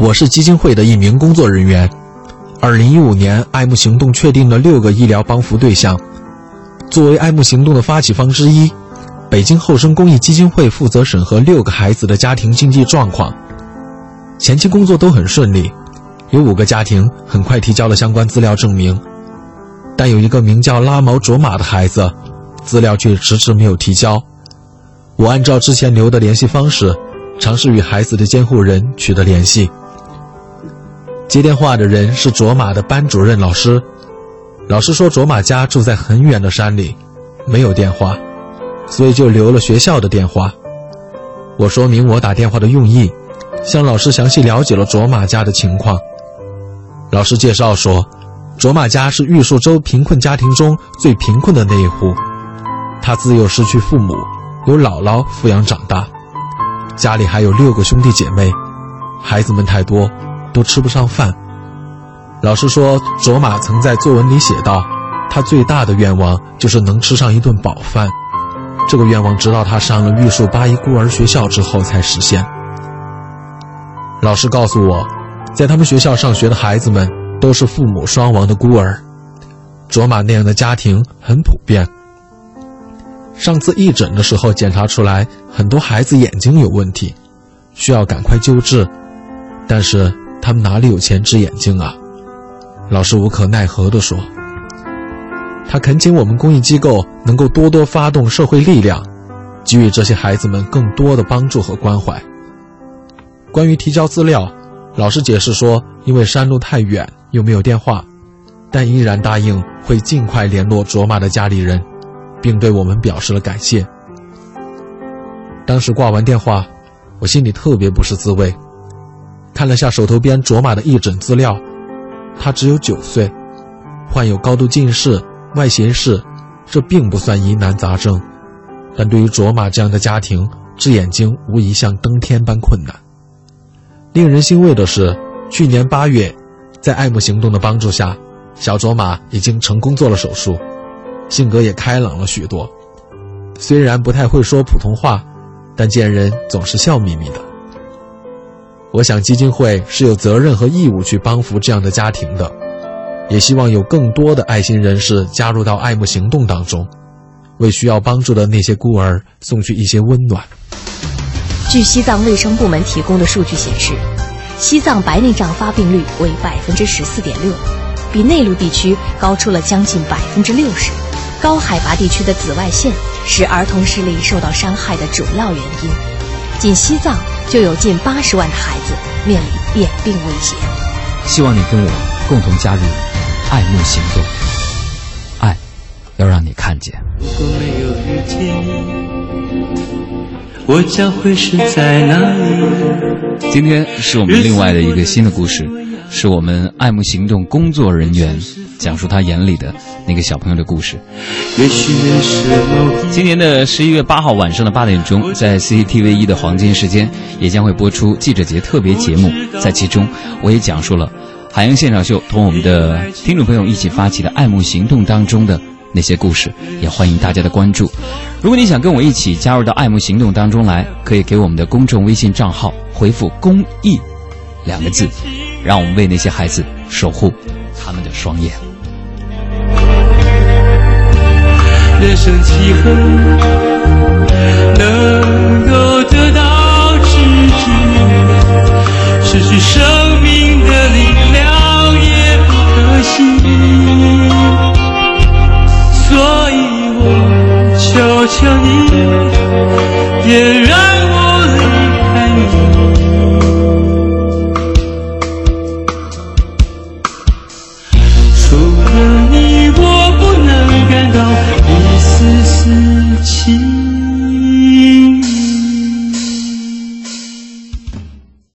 我是基金会的一名工作人员。二零一五年，爱慕行动确定了六个医疗帮扶对象。作为爱慕行动的发起方之一，北京厚生公益基金会负责审核六个孩子的家庭经济状况。前期工作都很顺利，有五个家庭很快提交了相关资料证明，但有一个名叫拉毛卓玛的孩子，资料却迟迟没有提交。我按照之前留的联系方式，尝试与孩子的监护人取得联系。接电话的人是卓玛的班主任老师，老师说卓玛家住在很远的山里，没有电话，所以就留了学校的电话。我说明我打电话的用意，向老师详细了解了卓玛家的情况。老师介绍说，卓玛家是玉树州贫困家庭中最贫困的那一户，他自幼失去父母，由姥姥抚养长大，家里还有六个兄弟姐妹，孩子们太多。都吃不上饭。老师说，卓玛曾在作文里写道，他最大的愿望就是能吃上一顿饱饭。这个愿望直到他上了玉树八一孤儿学校之后才实现。老师告诉我，在他们学校上学的孩子们都是父母双亡的孤儿。卓玛那样的家庭很普遍。上次义诊的时候检查出来，很多孩子眼睛有问题，需要赶快救治，但是。他们哪里有钱治眼睛啊？老师无可奈何地说。他恳请我们公益机构能够多多发动社会力量，给予这些孩子们更多的帮助和关怀。关于提交资料，老师解释说，因为山路太远又没有电话，但依然答应会尽快联络卓玛的家里人，并对我们表示了感谢。当时挂完电话，我心里特别不是滋味。看了下手头边卓玛的义诊资料，她只有九岁，患有高度近视、外斜视，这并不算疑难杂症，但对于卓玛这样的家庭，治眼睛无疑像登天般困难。令人欣慰的是，去年八月，在爱慕行动的帮助下，小卓玛已经成功做了手术，性格也开朗了许多。虽然不太会说普通话，但见人总是笑眯眯的。我想基金会是有责任和义务去帮扶这样的家庭的，也希望有更多的爱心人士加入到爱慕行动当中，为需要帮助的那些孤儿送去一些温暖。据西藏卫生部门提供的数据显示，西藏白内障发病率为百分之十四点六，比内陆地区高出了将近百分之六十。高海拔地区的紫外线是儿童视力受到伤害的主要原因。仅西藏。就有近八十万的孩子面临眼病威胁。希望你跟我共同加入爱慕行动，爱要让你看见。如果没有遇见你，我将会是在哪里？今天是我们另外的一个新的故事，是我们爱慕行动工作人员。讲述他眼里的那个小朋友的故事。今年的十一月八号晚上的八点钟，在 CCTV 一的黄金时间，也将会播出记者节特别节目。在其中，我也讲述了海洋现场秀同我们的听众朋友一起发起的爱慕行动当中的那些故事，也欢迎大家的关注。如果你想跟我一起加入到爱慕行动当中来，可以给我们的公众微信账号回复“公益”两个字，让我们为那些孩子守护他们的双眼。人生几何能够得到知己？失去生